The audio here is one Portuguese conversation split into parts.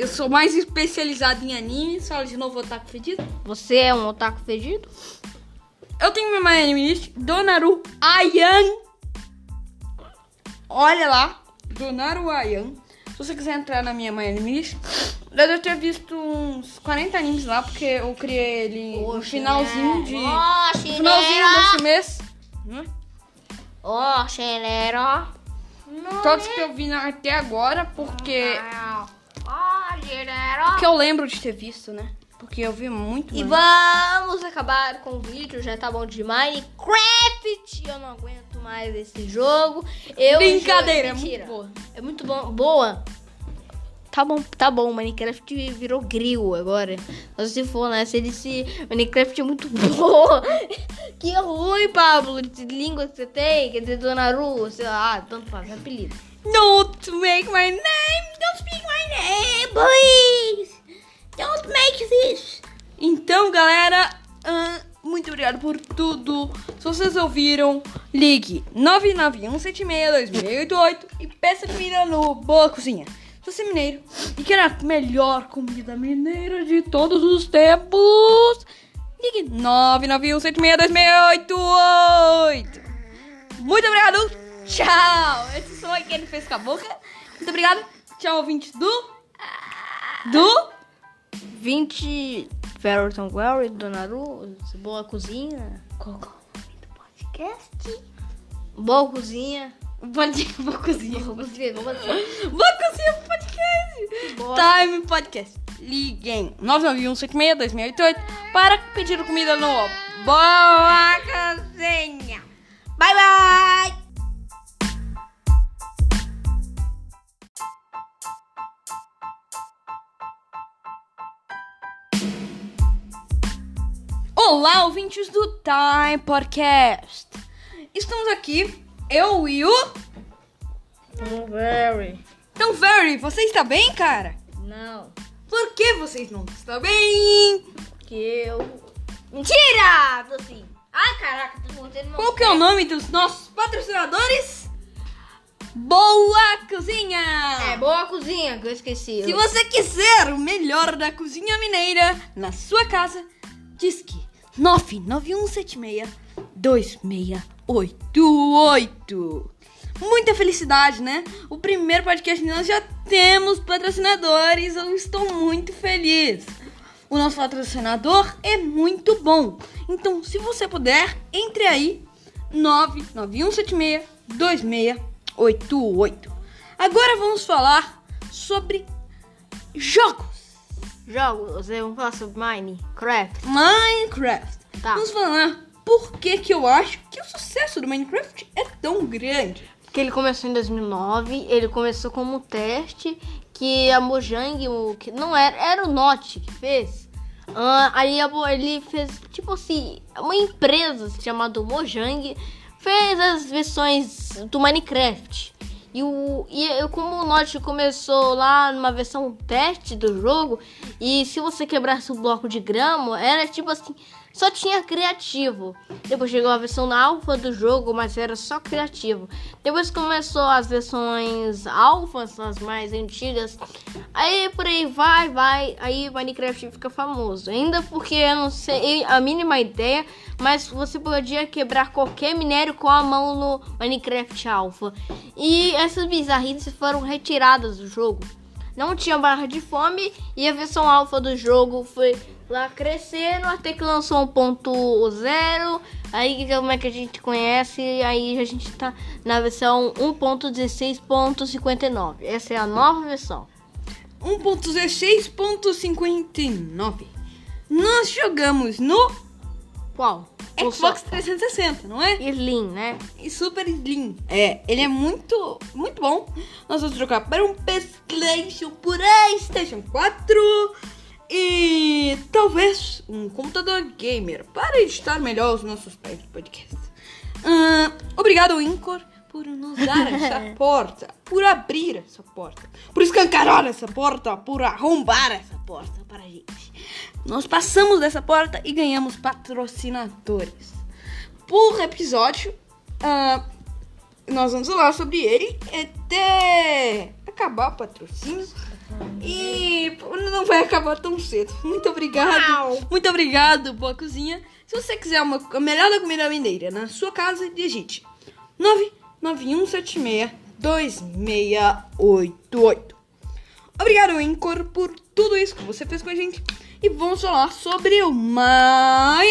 Eu sou mais especializado em anime. Fala de novo Otaku Fedido. Você é um otaku fedido? Eu tenho minha Anime List, Donaru Ayan. Olha lá, Donaru Ayan. Se você quiser entrar na minha Anime List, eu devo ter visto uns 40 animes lá, porque eu criei ele no finalzinho de... Ó, no finalzinho desse mês. Hum? Todos que eu vi até agora, porque... Chinelo! Que eu lembro de ter visto, né? Porque eu vi muito E mais. vamos acabar com o vídeo, já tá bom de Minecraft. Eu não aguento mais esse jogo. Eu Brincadeira, é muito boa. É muito bom. Boa. Tá bom, tá bom. Minecraft virou grill agora. Mas se for, né? Se ele se. Minecraft é muito boa. que ruim, Pablo. De língua que você tem. Quer dizer, Dona Ru, sei lá. Tanto faz, é apelido. Don't make my name, don't speak my name, please. Don't make this. Então, galera, ahn, muito obrigado por tudo. Se vocês ouviram, ligue 991762688 e peça comida no Boa Cozinha. Se você mineiro e quer a melhor comida mineira de todos os tempos, ligue 991762688. Muito obrigado. Tchau. Esse som aí que ele fez com a boca. Muito obrigado. Tchau, ouvintes do. Do. 20. Verton Glory, Dona Ru, Boa Cozinha. Qual que é o nome do podcast? Boa Cozinha. Pode Boa Cozinha. Boa Cozinha, vamos fazer. Boa Cozinha Podcast. Boa. Time Podcast. Liguem 991762688 para pedir comida no Boa Cozinha. Bye, bye! Olá, ouvintes do Time Podcast. Estamos aqui, eu e o. Very. Então, Very, você está bem, cara? Não. Por que vocês não estão bem? Que eu. Mentira! Assim. Ai, caraca, tô contando meu Qual que é o nome dos nossos patrocinadores? Boa Cozinha! É, Boa Cozinha, que eu esqueci. Se você quiser o melhor da cozinha mineira na sua casa, disque 991762688. Muita felicidade, né? O primeiro podcast nós já temos patrocinadores. Eu estou muito feliz. O nosso patrocinador é muito bom. Então, se você puder, entre aí 991762688. Agora vamos falar sobre jogos. Jogos, vamos falar sobre Minecraft. Minecraft. Tá. Vamos falar por que que eu acho que o sucesso do Minecraft é tão grande. Que ele começou em 2009, ele começou como um teste que a Mojang, o que não era, era o Note que fez. Ah, aí a ele fez, tipo assim, uma empresa chamada Mojang fez as versões do Minecraft. E, o, e como o Note começou lá numa versão teste do jogo, e se você quebrasse o bloco de grama, era tipo assim, só tinha criativo. Depois chegou a versão alfa do jogo, mas era só criativo. Depois começou as versões alfas, as mais antigas. Aí por aí vai, vai, aí Minecraft fica famoso. Ainda porque eu não sei a mínima ideia, mas você podia quebrar qualquer minério com a mão no Minecraft Alpha. E essas bizarrices foram retiradas do jogo. Não tinha barra de fome e a versão alfa do jogo foi lá crescendo até que lançou 1.0. Aí como é que a gente conhece? Aí a gente tá na versão 1.16.59. Essa é a nova versão. 1.16.59. Nós jogamos no Qual? Xbox 360, não é? Slim, né? E Super Slim. É, ele é muito, muito bom. Nós vamos trocar para um PlayStation por PlayStation 4 e talvez um computador gamer para editar melhor os nossos podcasts. Ah, obrigado, Incor, por nos dar essa porta, por abrir essa porta, por escancarar essa porta, por arrombar essa porta para a gente. Nós passamos dessa porta e ganhamos patrocinadores. Por episódio, ah, nós vamos falar sobre ele até acabar o patrocínio. E não vai acabar tão cedo. Muito obrigado. Muito obrigado, boa cozinha. Se você quiser uma, a melhor da comida mineira na sua casa, digite 99176 2688. Obrigado, Anchor, por tudo isso que você fez com a gente. E vamos falar sobre o Minecraft.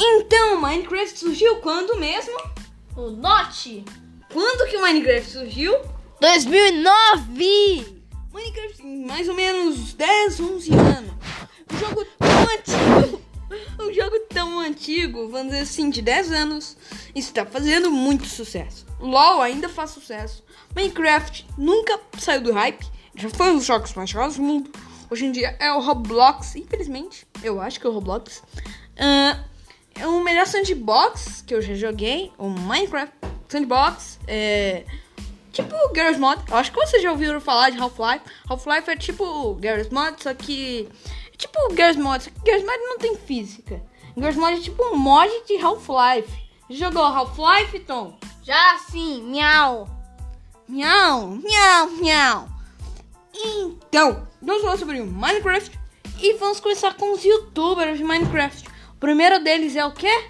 Então, Minecraft surgiu quando mesmo? O Note Quando que o Minecraft surgiu? 2009! Minecraft tem mais ou menos 10, 11 anos. Um jogo tão antigo. Um jogo tão antigo, vamos dizer assim, de 10 anos, está fazendo muito sucesso. LOL ainda faz sucesso. Minecraft nunca saiu do hype. Já foi um dos jogos mais jogados do mundo. Hoje em dia é o Roblox, infelizmente. Eu acho que é o Roblox. Ah, é o melhor sandbox que eu já joguei. O Minecraft Sandbox. É. Tipo Garry's Mod. Eu acho que vocês já ouviram falar de Half-Life. Half-Life é tipo Garry's Mod, só que. É tipo Garry's Mod, só que Garry's Mod não tem física. Garry's Mod é tipo um mod de Half-Life. Jogou Half-Life, Tom? Já sim, miau! Miau, miau, miau. Então, vamos falar sobre o Minecraft e vamos começar com os youtubers de Minecraft. O primeiro deles é o quê?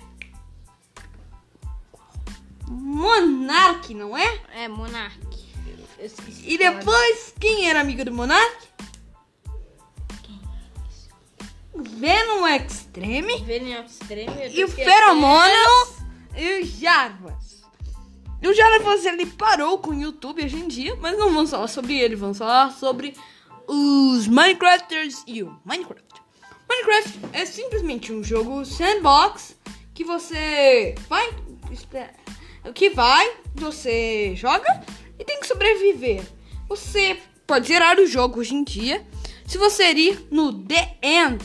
Monark, não é? É, Monark. Esqueci E depois, quem era amigo do Monark? Venom Extreme Venom Extreme. e o Feromono e o Jarvas. E o Jarvas ele parou com o YouTube hoje em dia, mas não vamos falar sobre ele, vamos falar sobre os Minecrafters e o Minecraft. Minecraft é simplesmente um jogo sandbox que você vai que vai, você joga e tem que sobreviver. Você pode zerar o jogo hoje em dia se você ir no The End.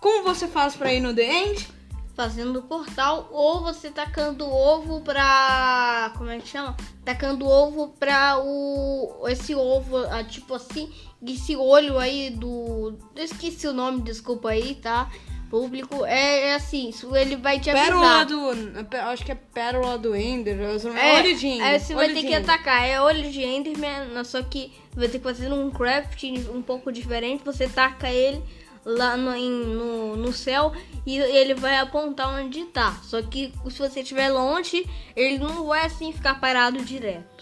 Como você faz pra ir no The End? Fazendo portal ou você tacando ovo pra. Como é que chama? Tacando ovo pra o. Esse ovo, ah, tipo assim, esse olho aí do. Eu esqueci o nome, desculpa aí, tá? Público. É, é assim, ele vai te avisar. Pérola do. Acho que é Pérola do Ender. É, olho de Ender. Aí você vai ter que Ender. atacar. É olho de Enderman, só que vai ter que fazer um craft um pouco diferente. Você taca ele lá no, no, no céu e ele vai apontar onde tá. Só que se você estiver longe, ele não vai assim ficar parado direto.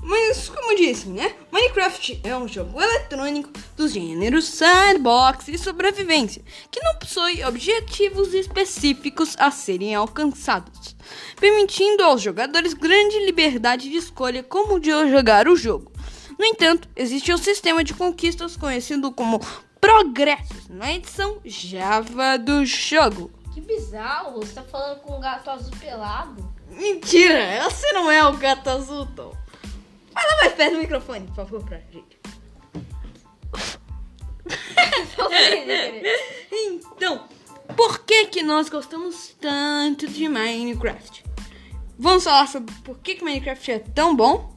Mas, como disse, né? Minecraft é um jogo eletrônico dos gêneros sandbox e sobrevivência, que não possui objetivos específicos a serem alcançados, permitindo aos jogadores grande liberdade de escolha como de jogar o jogo. No entanto, existe um sistema de conquistas conhecido como progressos na edição Java do jogo. Que bizarro, você tá falando com um gato azul pelado. Mentira, você não é o gato azul, Tom. Fala mais perto do microfone, por favor, pra gente. Então, por que que nós gostamos tanto de Minecraft? Vamos falar sobre por que que Minecraft é tão bom?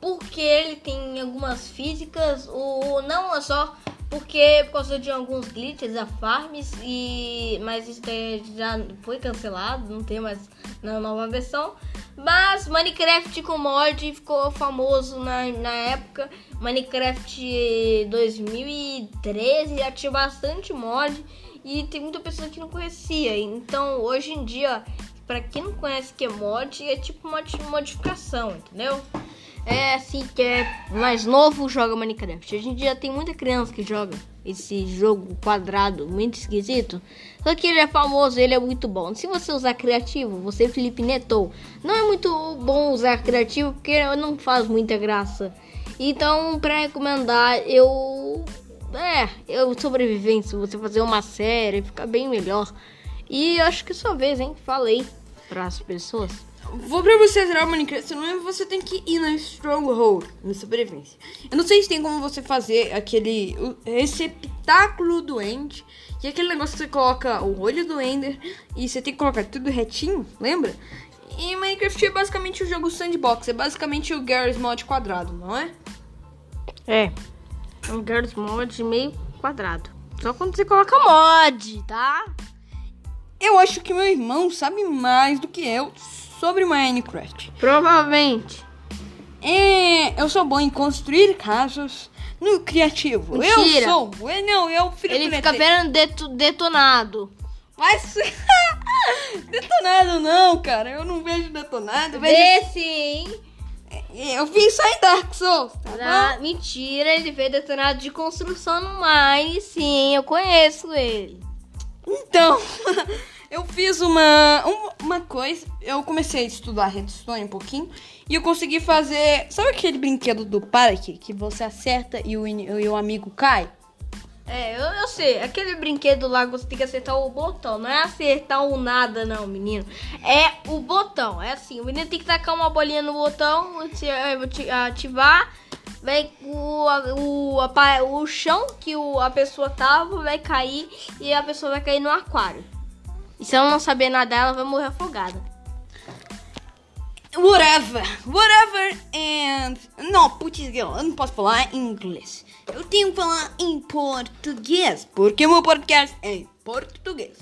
Porque ele tem algumas físicas, ou não é só porque por causa de alguns glitches da farms e mas isso já foi cancelado, não tem mais na nova versão. Mas Minecraft com mod ficou famoso na, na época. Minecraft 2013 já tinha bastante mod e tem muita pessoa que não conhecia. Então hoje em dia, pra quem não conhece que é mod, é tipo uma modificação, entendeu? É assim que é mais novo joga Minecraft. Hoje em dia tem muita criança que joga esse jogo quadrado, muito esquisito. Só que ele é famoso, ele é muito bom. Se você usar criativo, você Felipe Netou, não é muito bom usar criativo porque não faz muita graça. Então, pra recomendar, eu é, eu sobrevivência, você fazer uma série, fica bem melhor. E acho que é sua vez, hein? Falei para as pessoas. Vou pra você zerar o Minecraft, não você tem que ir na Stronghold, na sobrevivência. Eu não sei se tem como você fazer aquele receptáculo do End, que é aquele negócio que você coloca o olho do Ender e você tem que colocar tudo retinho, lembra? E Minecraft é basicamente o jogo sandbox, é basicamente o Garry's Mod quadrado, não é? É. Um Garry's Mod meio quadrado. Só quando você coloca mod, tá? Eu acho que meu irmão sabe mais do que eu sobre Minecraft. Provavelmente. É, eu sou bom em construir casas no criativo. Mentira. Eu sou. Eu, não, eu fico Ele fica vendo deto- detonado. Mas. detonado não, cara. Eu não vejo detonado. Eu, vejo... Vê sim. eu vi só em Dark Souls, tá Ah, mentira, ele vê detonado de construção no Mine, sim, eu conheço ele. bom? Então, eu fiz uma, um- uma coisa. Eu comecei a estudar redstone um pouquinho. E eu consegui fazer. Sabe aquele brinquedo do parque que você acerta e o, e o amigo cai? É, eu, eu sei, aquele brinquedo lá você tem que acertar o botão, não é acertar o nada não, menino. É o botão, é assim, o menino tem que tacar uma bolinha no botão, ati- ativar, vai o, o, a o chão que o, a pessoa tava vai cair e a pessoa vai cair no aquário. E se ela não saber nadar, ela vai morrer afogada. Whatever, whatever, and. Não, putz, eu não posso falar em inglês. Eu tenho que falar em português, porque meu podcast é em português.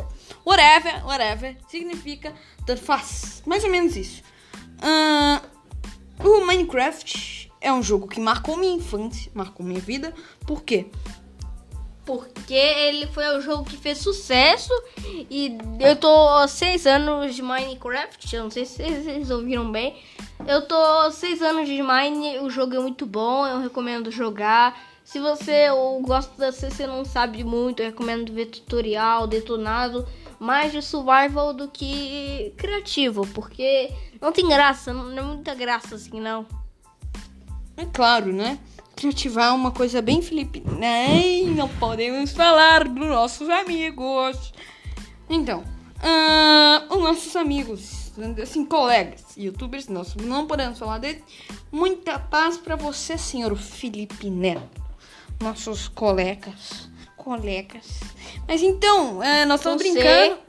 Whatever, whatever, significa tanto faz. Mais ou menos isso. Ahn, o Minecraft é um jogo que marcou minha infância, marcou minha vida. Por quê? Porque ele foi o jogo que fez sucesso e eu tô há seis anos de Minecraft, eu não sei se vocês ouviram bem. Eu tô há seis anos de Mine, o jogo é muito bom, eu recomendo jogar. Se você gosta, se você não sabe muito, eu recomendo ver tutorial, detonado, mais de survival do que criativo, porque não tem graça, não é muita graça assim não. É claro, né? Criativar é uma coisa bem Felipe. Né? Não podemos falar dos nossos amigos. Então, ah, os nossos amigos, assim, colegas, youtubers, nós não podemos falar dele. Muita paz pra você, senhor Felipe Neto. Nossos colegas. Colegas. Mas então, ah, nós estamos Você, brincando.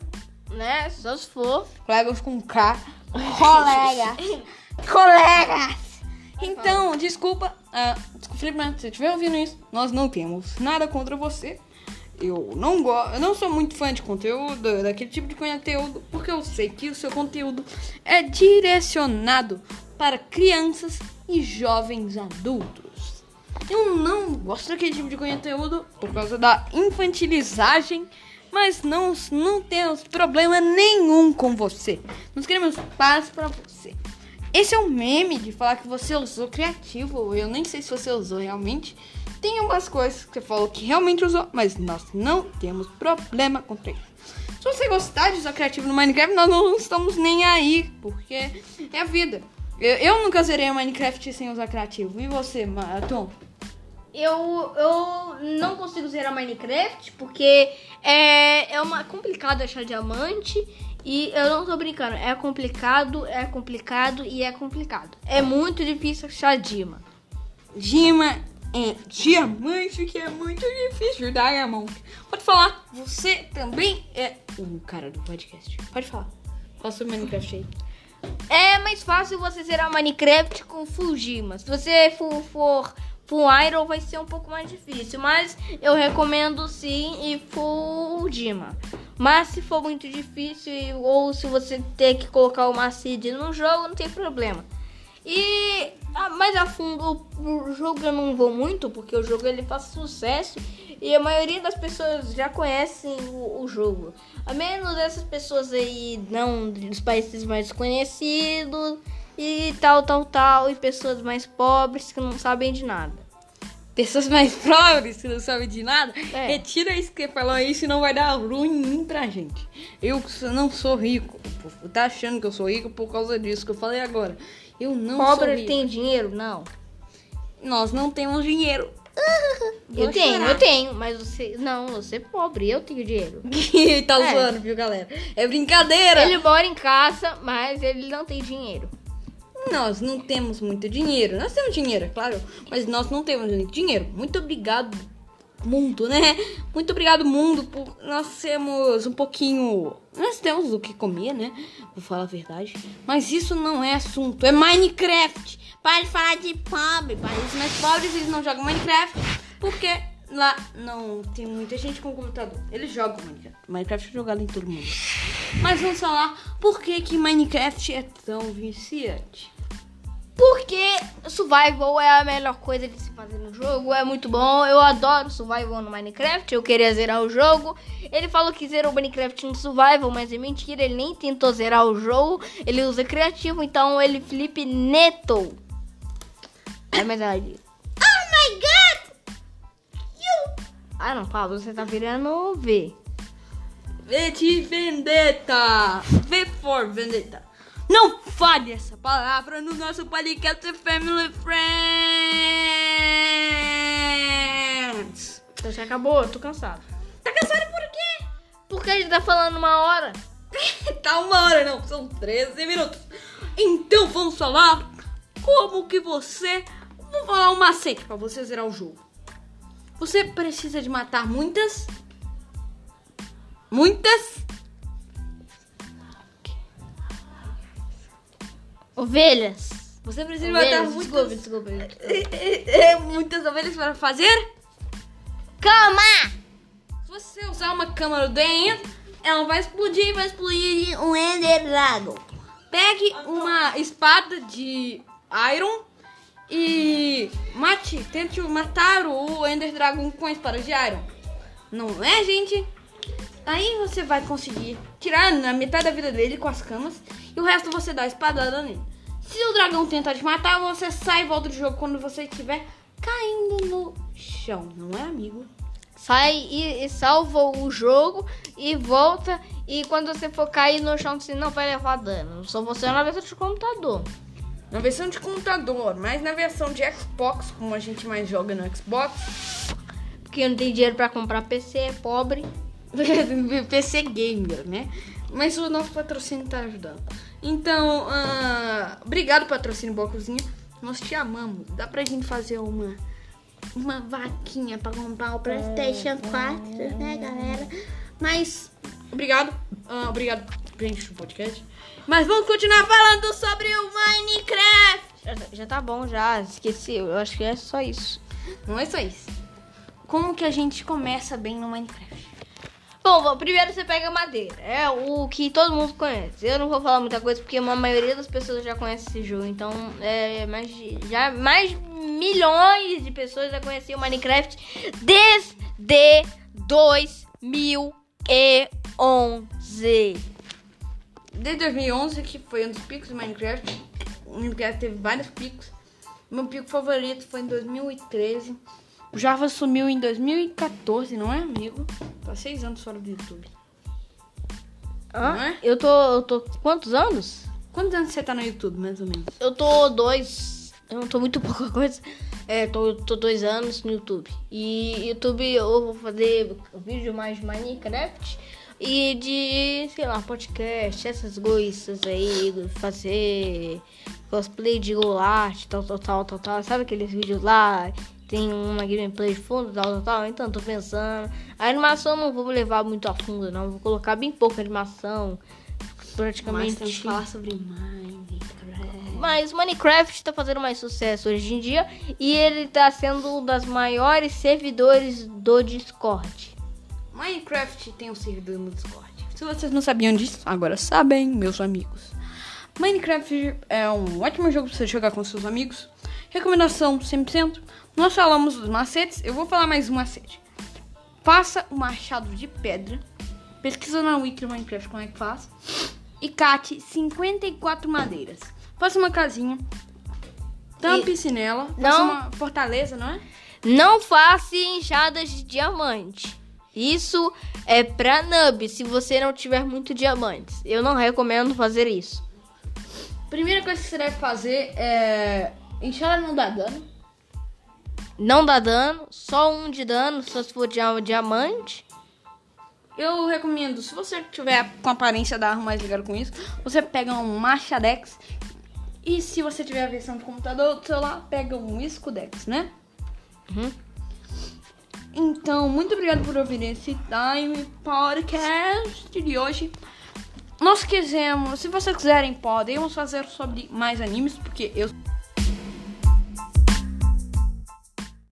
Né? Só se for. Colegas com K. Colegas. Colegas. Então, desculpa. ah, desculpa, Felipe, se você estiver ouvindo isso, nós não temos nada contra você. Eu não gosto, eu não sou muito fã de conteúdo, daquele tipo de conteúdo, porque eu sei que o seu conteúdo é direcionado para crianças e jovens adultos. Eu não gosto daquele tipo de conteúdo por causa da infantilizagem, mas não, não temos problema nenhum com você. Nós queremos paz pra você. Esse é um meme de falar que você usou criativo. Eu nem sei se você usou realmente. Tem umas coisas que você falou que realmente usou, mas nós não temos problema com isso. Se você gostar de usar criativo no Minecraft, nós não estamos nem aí, porque é a vida. Eu, eu nunca zerei Minecraft sem usar criativo. E você, Tom? Eu, eu não consigo zerar Minecraft porque é, é uma complicado achar diamante e eu não tô brincando. É complicado, é complicado e é complicado. É muito difícil achar Dima. Dima é diamante, que é muito difícil, Diamond. Pode falar, você também é o cara do podcast. Pode falar. Fala sobre Minecraft aí. É mais fácil você zerar Minecraft com full Dima. Se você for full Iron vai ser um pouco mais difícil, mas eu recomendo sim e full Dima. Mas se for muito difícil ou se você ter que colocar uma seed no jogo, não tem problema. E mais a fundo o, o jogo eu não vou muito porque o jogo ele faz sucesso e a maioria das pessoas já conhecem o, o jogo. A menos essas pessoas aí não dos países mais conhecidos e tal, tal, tal, e pessoas mais pobres que não sabem de nada. Pessoas mais pobres que não sabem de nada, É. retira isso que falou aí, senão vai dar ruim pra gente. Eu não sou rico. Tá achando que eu sou rico por causa disso que eu falei agora. Eu não sou Pobre rico. tem dinheiro? Não. Nós não temos dinheiro. Eu Vou tenho, chorar. eu tenho, mas você. Não, você é pobre, eu tenho dinheiro. tá É. zoando, viu, galera? É brincadeira. Ele mora em casa, mas ele não tem dinheiro. Nós não temos muito dinheiro. Nós temos dinheiro, é claro, mas nós não temos muito dinheiro. Muito obrigado mundo, né? Muito obrigado, mundo, por nós temos um pouquinho. Nós temos o que comer, né? Vou falar a verdade. Mas isso não é assunto, é Minecraft. Para de falar de pobre, países mais pobres, eles não jogam Minecraft porque lá não tem muita gente com computador. Eles jogam Minecraft. Minecraft é jogado em todo mundo. Mas vamos falar por que, que Minecraft é tão viciante. Porque survival é a melhor coisa de se fazer no jogo, é muito bom. Eu adoro survival no Minecraft, eu queria zerar o jogo. Ele falou que zerou o Minecraft no survival, mas é mentira, ele nem tentou zerar o jogo. Ele usa criativo, então ele Felipe Neto. É verdade. Oh my god! You! Ah não, Pablo, você tá virando V. V de Vendetta! V for Vendetta! Não fale essa palavra no nosso podcast Family Friends! Então já acabou, eu tô cansado. Tá cansado por quê? Porque a gente tá falando uma hora. tá uma hora, não, são 13 minutos. Então vamos falar como que você. Vou falar um macete pra você zerar o jogo. Você precisa de matar muitas. Muitas. Ovelhas. Você precisa de matar Ovelhas, muitas. desculpa, desculpa. É, muitas ovelhas para fazer. Cama! Se você usar uma câmera dentro, ela vai explodir e vai explodir um Ender Dragon. Pegue uma espada de Iron e mate, tente matar o Ender Dragon com a espada de Iron. Não é, gente? Aí você vai conseguir tirar na metade da vida dele com as camas e o resto você dá a espadada nele. Se o dragão tentar te matar, você sai e volta do jogo quando você estiver caindo no chão, não é, amigo? Sai e, e salva o jogo e volta. E quando você for cair no chão, você não vai levar dano. Só você na versão de computador. Na versão de computador, mas na versão de Xbox, como a gente mais joga no Xbox, Porque não tem dinheiro pra comprar PC, é pobre. PC gamer, né? Mas o nosso patrocínio tá ajudando. Então, ah, obrigado patrocínio Boa Cozinha. Nós te amamos. Dá pra gente fazer uma uma vaquinha pra comprar o PlayStation 4, né, galera? Mas obrigado, ah, obrigado pra gente no podcast. Mas vamos continuar falando sobre o Minecraft. Já, já tá bom, já. Esqueci. Eu acho que é só isso. Não é só isso. Como que a gente começa bem no Minecraft? Bom, primeiro você pega madeira. É o que todo mundo conhece. Eu não vou falar muita coisa porque a maioria das pessoas já conhece esse jogo. Então, é mais já mais milhões de pessoas já conheciam Minecraft desde 2011. Desde 2011, que foi um dos picos do Minecraft. O Minecraft teve vários picos. Meu pico favorito foi em 2013. O Java sumiu em 2014, não é, amigo? Tá seis anos fora do YouTube. Hã? Não é? Eu tô, eu tô quantos anos? Quantos anos você tá no YouTube, mais ou menos? Eu tô dois. Eu não tô muito pouca coisa. É, tô, tô dois anos no YouTube. E YouTube eu vou fazer vídeo mais de Minecraft e de, sei lá, podcast, essas coisas aí, fazer cosplay de Golart, tal, tal, tal, tal, tal. Sabe aqueles vídeos lá? Tem uma gameplay de fundo, tal, tal, tal. Então tô pensando. A animação não vou levar muito a fundo, não. Vou colocar bem pouca animação. Mas Praticamente. temos que falar sobre Minecraft. Mas Minecraft tá fazendo mais sucesso hoje em dia e ele tá sendo um das maiores servidores do Discord. Minecraft tem um servidor no Discord. Se vocês não sabiam disso, agora sabem, meus amigos. Minecraft é um ótimo jogo pra você jogar com seus amigos. Recomendação 100%. Nós falamos dos macetes, eu vou falar mais um macete. Faça um machado de pedra. Pesquisa na wiki do Minecraft como é que faz. E cate 54 madeiras. Faça uma casinha. Tampe-se nela. Faça Não. uma fortaleza, não é? Não faça enxadas de diamante. Isso é pra noob se você não tiver muito diamantes. Eu não recomendo fazer isso. Primeira coisa que você deve fazer é. Enxada não dá dano. Não dá dano, só um de dano só se for dia- diamante. Eu recomendo, se você tiver com a aparência da arma mais ligada com isso, você pega um Machadex. E se você tiver a versão de computador do celular, pega um Escudex, né? Uhum. Então, muito obrigado por ouvir esse Time Podcast de hoje. Nós quisemos, se vocês quiserem, podemos fazer sobre mais animes, porque eu